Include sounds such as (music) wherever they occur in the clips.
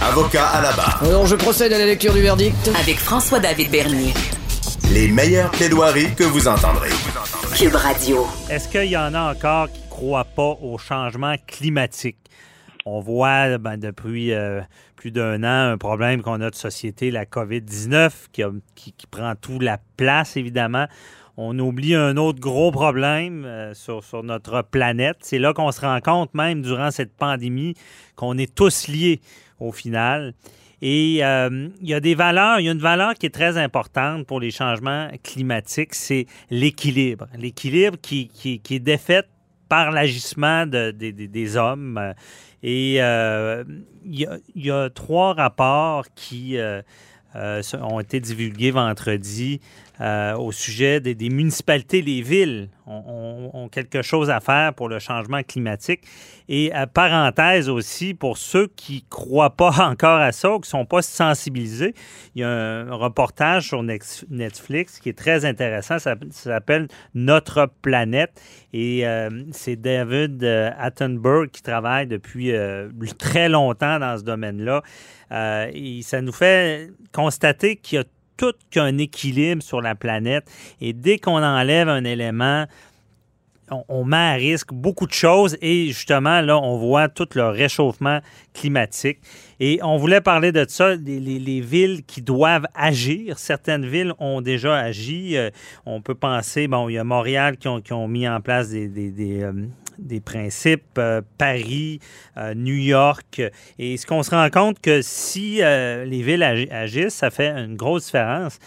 Avocat à la barre. Alors je procède à la lecture du verdict. Avec François-David Bernier. Les meilleures plaidoiries que vous entendrez. Cube Radio. Est-ce qu'il y en a encore qui ne croient pas au changement climatique? On voit ben, depuis euh, plus d'un an un problème qu'on a de société, la COVID-19, qui, qui- qui prend tout la place, évidemment. On oublie un autre gros problème euh, sur, sur notre planète. C'est là qu'on se rend compte, même durant cette pandémie, qu'on est tous liés au final. Et euh, il y a des valeurs, il y a une valeur qui est très importante pour les changements climatiques, c'est l'équilibre. L'équilibre qui, qui- est défait par l'agissement de- des- hommes. Et euh, il y, a- trois rapports qui euh, ont été divulgués vendredi euh, au sujet des, municipalités, les villes ont, quelque chose à faire pour le changement climatique. Et euh, parenthèse aussi, pour ceux qui ne croient pas (laughs) encore à ça ou qui ne sont pas sensibilisés, il y a un reportage sur Netflix qui est très intéressant. Ça, s'appelle Notre planète. Et euh, c'est David Attenborough qui travaille depuis très longtemps dans ce domaine-là. Et ça nous fait constater qu'il y a tout qu'un équilibre sur la planète. Et dès qu'on enlève un élément, on, met à risque beaucoup de choses et justement, là, on voit tout le réchauffement climatique. Et on voulait parler de ça, les, les- les villes qui doivent agir. Certaines villes ont déjà agi. Euh, on peut penser, bon, il y a Montréal qui ont, mis en place des, euh, des principes, euh, Paris, euh, New York. Et ce qu'on se rend compte que si euh, les villes agi- agissent, ça fait une grosse différence.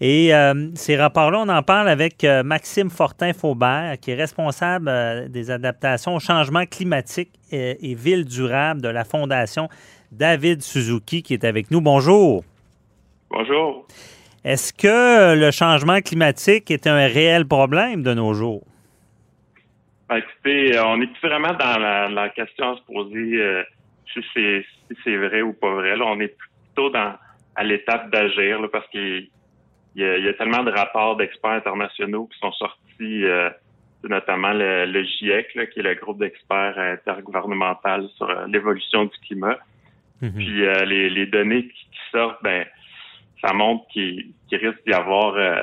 Et ces rapports-là, on en parle avec Maxime Fortin-Faubert, qui est responsable des adaptations au changement climatique et, et villes durables de la Fondation David Suzuki, qui est avec nous. Bonjour. Bonjour. Est-ce que le changement climatique est un réel problème de nos jours? Ben, écoutez, euh, on est plus vraiment dans la, la question à se poser euh, si c'est si c'est vrai ou pas vrai. Là, on est plutôt dans à l'étape d'agir là, parce qu'il il y, a, il y a tellement de rapports d'experts internationaux qui sont sortis, euh, notamment le, le GIEC, là, qui est le groupe d'experts intergouvernemental sur euh, l'évolution du climat. Puis euh, les, les données qui, qui sortent, ben, ça montre qu'il qu'il risque d'y avoir euh,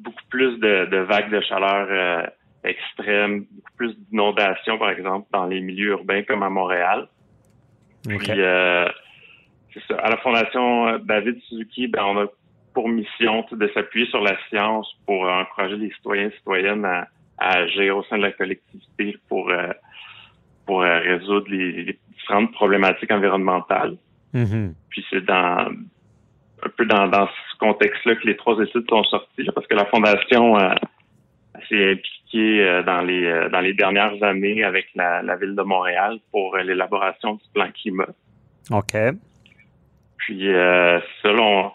beaucoup plus de, de vagues de chaleur euh, extrêmes, beaucoup plus d'inondations, par exemple, dans les milieux urbains comme à Montréal. Puis, euh, c'est ça. À la Fondation euh, David Suzuki, ben, on a pour mission de s'appuyer sur la science pour euh, encourager les citoyens et citoyennes à, à agir au sein de la collectivité pour, euh, pour euh, résoudre les, les différentes problématiques environnementales. Mhm. Puis c'est dans un peu dans, dans ce contexte-là que les trois études sont sorties, là, parce que la Fondation euh, s'est impliquée euh, dans les euh, dans les dernières années avec la, la ville de Montréal pour euh, l'élaboration du plan climat. OK. Puis ça, là, on,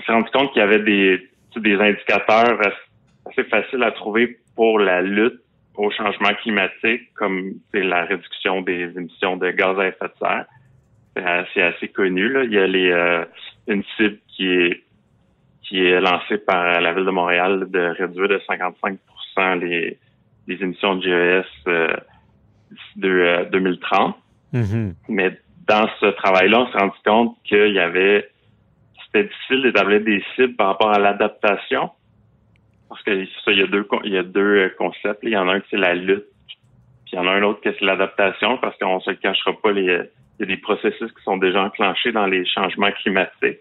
s'est rendu compte qu'il y avait des, des indicateurs assez faciles à trouver pour la lutte au changement climatique, comme c'est la réduction des émissions de gaz à effet de serre. C'est assez, assez connu. Là. Il y a les, euh, une cible qui est qui est lancée par la ville de Montréal de réduire de 55 les, les émissions de GES euh, d'ici de, euh, 2030. Mhm. Mais dans ce travail-là, on s'est rendu compte qu'il y avait c'était difficile d'établir des cibles par rapport à l'adaptation. Parce que ça, il y a deux il y a deux euh, concepts. Il y en a un qui c'est la lutte, puis il y en a un autre qui c'est l'adaptation, parce qu'on se le cachera pas, les, il y a des processus qui sont déjà enclenchés dans les changements climatiques.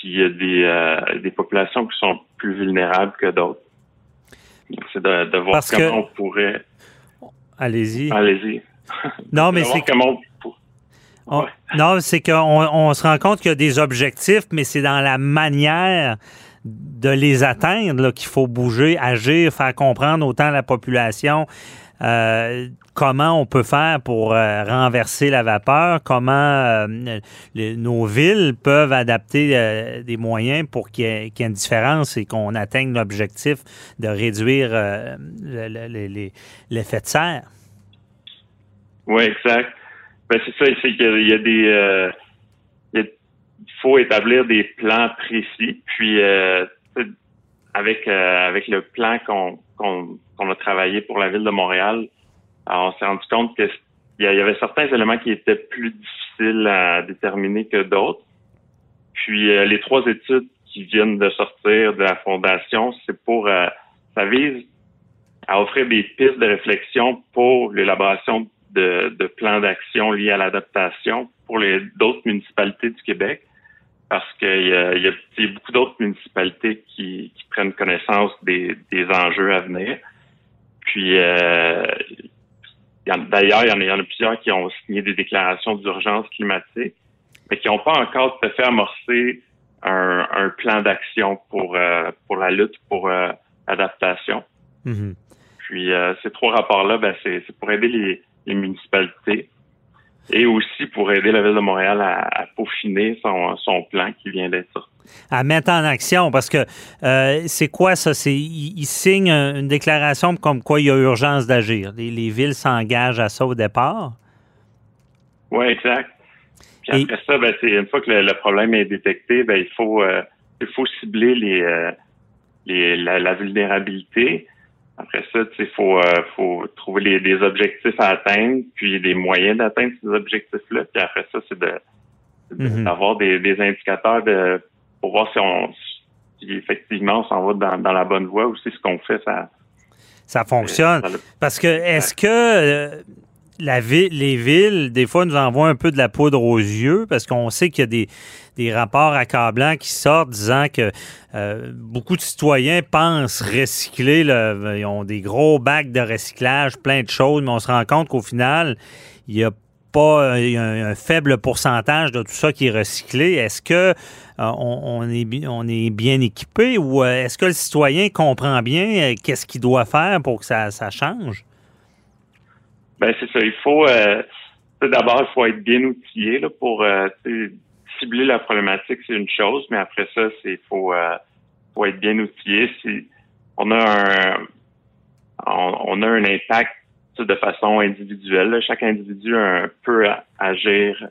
Puis il y a des, euh, des populations qui sont plus vulnérables que d'autres. C'est de, de voir Parce comment que- on pourrait. Allez-y. Allez-y. Non, (laughs) mais c'est comment on Non, c'est qu'on on se rend compte qu'il y a des objectifs, mais c'est dans la manière de les atteindre qu'il faut bouger, agir, faire comprendre autant la population euh, comment on peut faire pour euh, renverser la vapeur, comment euh, nos villes peuvent adapter euh, des moyens pour qu'il y, ait une différence et qu'on atteigne l'objectif de réduire l'effet de serre? Oui, exact. Ben, c'est ça, c'est qu'il y a des... il faut établir des plans précis, puis avec avec le plan qu'on a travaillé pour la ville de Montréal, alors, on s'est rendu compte qu'il y avait certains éléments qui étaient plus difficiles à déterminer que d'autres. Puis euh, les trois études qui viennent de sortir de la fondation, c'est pour euh, ça vise à offrir des pistes de réflexion pour l'élaboration de, plans d'action liés à l'adaptation pour les d'autres municipalités du Québec. Parce qu'il y, a, beaucoup d'autres municipalités qui, prennent connaissance des, enjeux à venir. Puis euh, D'ailleurs, il y, en a, plusieurs qui ont signé des déclarations d'urgence climatique, mais qui n'ont pas encore tout à fait amorcé un, plan d'action pour euh, pour la lutte pour euh, adaptation. Mm-hmm. Puis euh, ces trois rapports-là, ben, c'est pour aider les, les, municipalités et aussi pour aider la ville de Montréal à, peaufiner son, son plan qui vient d'être sorti à mettre en action parce que euh, c'est quoi ça? C'est ils, signent une déclaration comme quoi il y a urgence d'agir. Les, villes s'engagent à ça au départ. Oui, exact. Puis après ça, ben, une fois que le, problème est détecté, ben, il faut euh, il faut cibler les, euh, les la, vulnérabilité. Après ça, il faut, faut trouver les, des objectifs à atteindre, puis des moyens d'atteindre ces objectifs-là. Puis après ça, c'est de mm-hmm. d'avoir des, des indicateurs de pour voir si on effectivement on s'en va dans, la bonne voie ou si ce qu'on fait ça ça fonctionne. Parce que est-ce que la les villes, des fois, nous envoient un peu de la poudre aux yeux parce qu'on sait qu'il y a des, des, rapports accablants qui sortent disant que euh, beaucoup de citoyens pensent recycler, ils ont des gros bacs de recyclage, plein de choses, mais on se rend compte qu'au final, il y a pas un, faible pourcentage de tout ça qui est recyclé. Est-ce que euh, est, bien équipé ou euh, est-ce que le citoyen comprend bien qu'est-ce qu'il doit faire pour que ça, change? Ben c'est ça. Il faut d'abord il faut être bien outillé là, pour cibler la problématique, c'est une chose, mais après ça, c'est faut faut être bien outillé. Si on a un on a un impact de façon individuelle. Chaque individu peut agir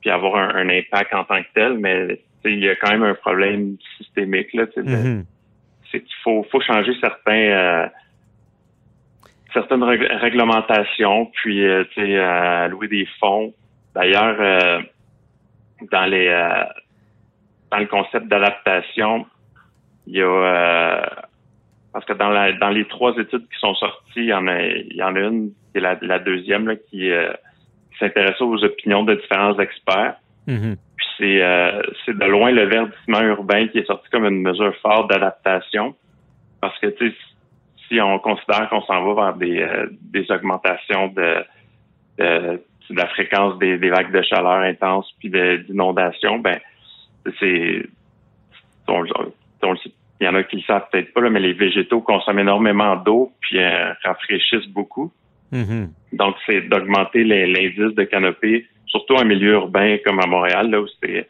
puis avoir un, impact en tant que tel, mais il y a quand même un problème systémique. Là, mm-hmm. C'est qu'il faut, faut changer certains euh, certaines réglementations, puis euh, allouer des fonds. D'ailleurs, euh, dans les dans le concept d'adaptation, il y a parce que dans, la, dans les trois études qui sont sorties, il y en a, il y en a une, qui est la, la deuxième, là, qui, euh, s'intéresse aux opinions de différents experts. Mm-hmm. Puis c'est, euh, c'est de loin le verdissement urbain qui est sorti comme une mesure forte d'adaptation. Parce que tu sais, si on considère qu'on s'en va vers des, euh, des augmentations de, de, la fréquence des, des vagues de chaleur intenses puis d'inondations, ben c'est on, on il y en a qui le savent peut-être pas, mais les végétaux consomment énormément d'eau puis euh, rafraîchissent beaucoup. Mm-hmm. Donc, c'est d'augmenter l'indice de canopée, surtout en milieu urbain comme à Montréal, là où c'est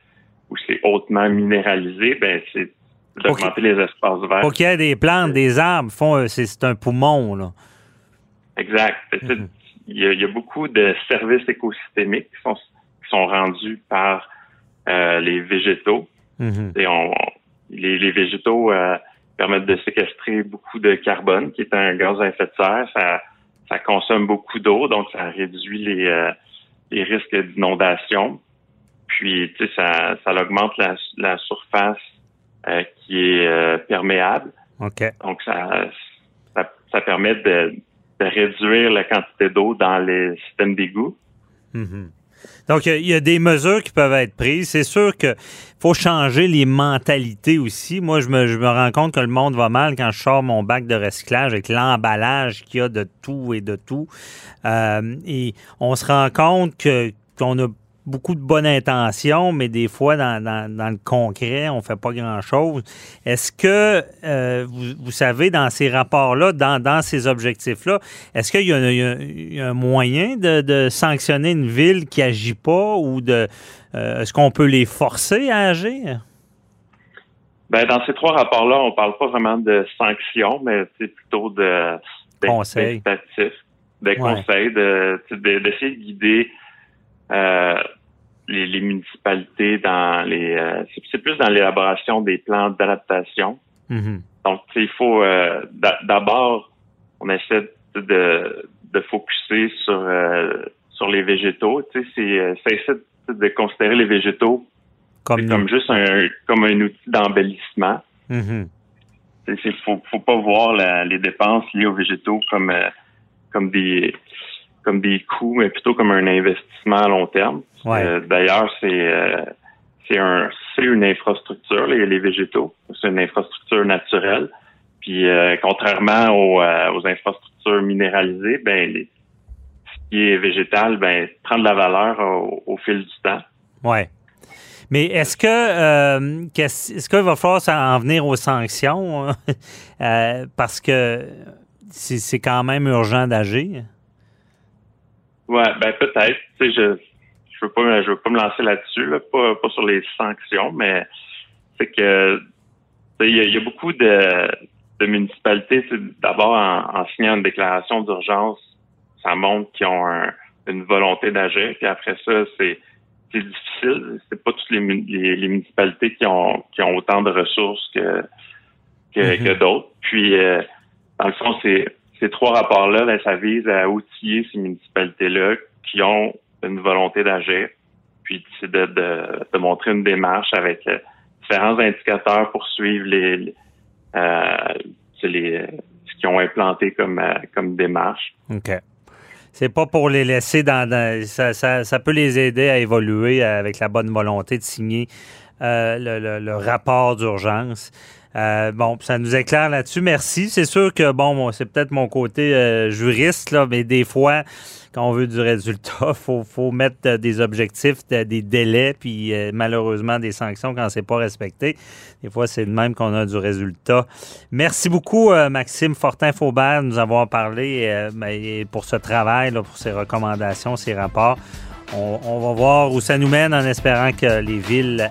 où c'est hautement minéralisé, ben c'est d'augmenter les espaces verts. Pour qu'il y ait des plantes, des arbres, font euh, c'est un poumon, là. Exact. Mm-hmm. il, y a, beaucoup de services écosystémiques qui sont, qui sont rendus par euh, les végétaux. Mm-hmm. Et on, les, végétaux euh, permettent de séquestrer beaucoup de carbone, qui est un gaz à effet de serre. Ça, ça consomme beaucoup d'eau, donc ça réduit les, euh, les risques d'inondation. Puis, tu sais, ça, ça augmente la, la surface est perméable. Donc, ça, ça, permet de, de, réduire la quantité d'eau dans les systèmes d'égout. Mm-hmm. Donc, il y, a des mesures qui peuvent être prises. C'est sûr qu'il faut changer les mentalités aussi. Moi, je me, je me, rends compte que le monde va mal quand je sors mon bac de recyclage avec l'emballage qu'il y a de tout et de tout. Euh, et on se rend compte que qu'on a beaucoup de bonnes intentions, mais des fois, dans, le concret, on ne fait pas grand-chose. Est-ce que, euh, vous, savez, dans ces rapports-là, dans, ces objectifs-là, est-ce qu'il y, a un moyen de, sanctionner une ville qui n'agit pas ou de euh, est-ce qu'on peut les forcer à agir? Ben, dans ces trois rapports-là, on ne parle pas vraiment de sanctions, mais c'est plutôt de conseils, des conseils, d'essayer de, guider euh, les, municipalités dans les. Euh, c'est plus dans l'élaboration des plans d'adaptation. Mm-hmm. Donc, il faut euh, d'abord, on essaie de, de focuser sur sur les végétaux. Tu sais, c'est essaie de considérer les végétaux comme, comme juste un comme un outil d'embellissement. Il faut, faut pas voir les dépenses liées aux végétaux comme comme des comme des coûts, mais plutôt comme un investissement à long terme. Euh, d'ailleurs, c'est euh, c'est un c'est une infrastructure les, les végétaux, c'est une infrastructure naturelle. Puis euh, contrairement aux, aux, infrastructures minéralisées, ben les, ce qui est végétal, ben prend de la valeur au, fil du temps. Ouais. Mais est-ce que est-ce qu'il va falloir en venir aux sanctions (laughs) parce que c'est quand même urgent d'agir? Ouais, ben peut-être. Tu sais, je je veux pas je veux pas me lancer là-dessus, là, pas, pas sur les sanctions, mais c'est que il y, a beaucoup de, de municipalités. D'abord, en, signant une déclaration d'urgence, ça montre qu'ils ont une volonté d'agir. Puis après ça, c'est c'est difficile. C'est pas toutes les, les, municipalités qui ont qui ont autant de ressources que que, mm-hmm. d'autres. Puis euh, dans le fond, c'est ces trois rapports-là, ben, ça vise à outiller ces municipalités-là qui ont une volonté d'agir, puis de, de, montrer une démarche avec euh, différents indicateurs pour suivre les, euh, les ce qu'ils ont implanté comme, euh, comme démarche. OK. C'est pas pour les laisser dans, ça, ça, peut les aider à évoluer avec la bonne volonté de signer le, rapport d'urgence. Euh, bon, ça nous éclaire là-dessus. Merci. C'est sûr que, bon, c'est peut-être mon côté euh, juriste, là, mais des fois, quand on veut du résultat, il (laughs) faut, faut, mettre euh, des objectifs, des délais, puis malheureusement des sanctions quand c'est pas respecté. Des fois, c'est de même qu'on a du résultat. Merci beaucoup, Maxime Fortin-Faubert, de nous avoir parlé ben, pour ce travail, pour ces recommandations, ces rapports. On, on, va voir où ça nous mène en espérant que les villes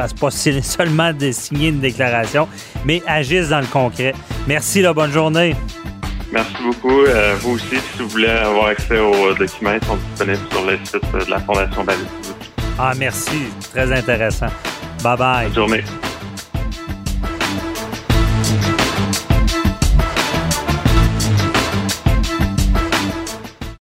fassent pas (laughs) seulement de signer une déclaration, mais agissent dans le concret. Merci, la bonne journée. Merci beaucoup. Euh, vous aussi, si vous voulez avoir accès aux documents, ils sont disponibles sur le site de la Fondation David. Ah, merci. Très intéressant. Bye bye. Bonne journée.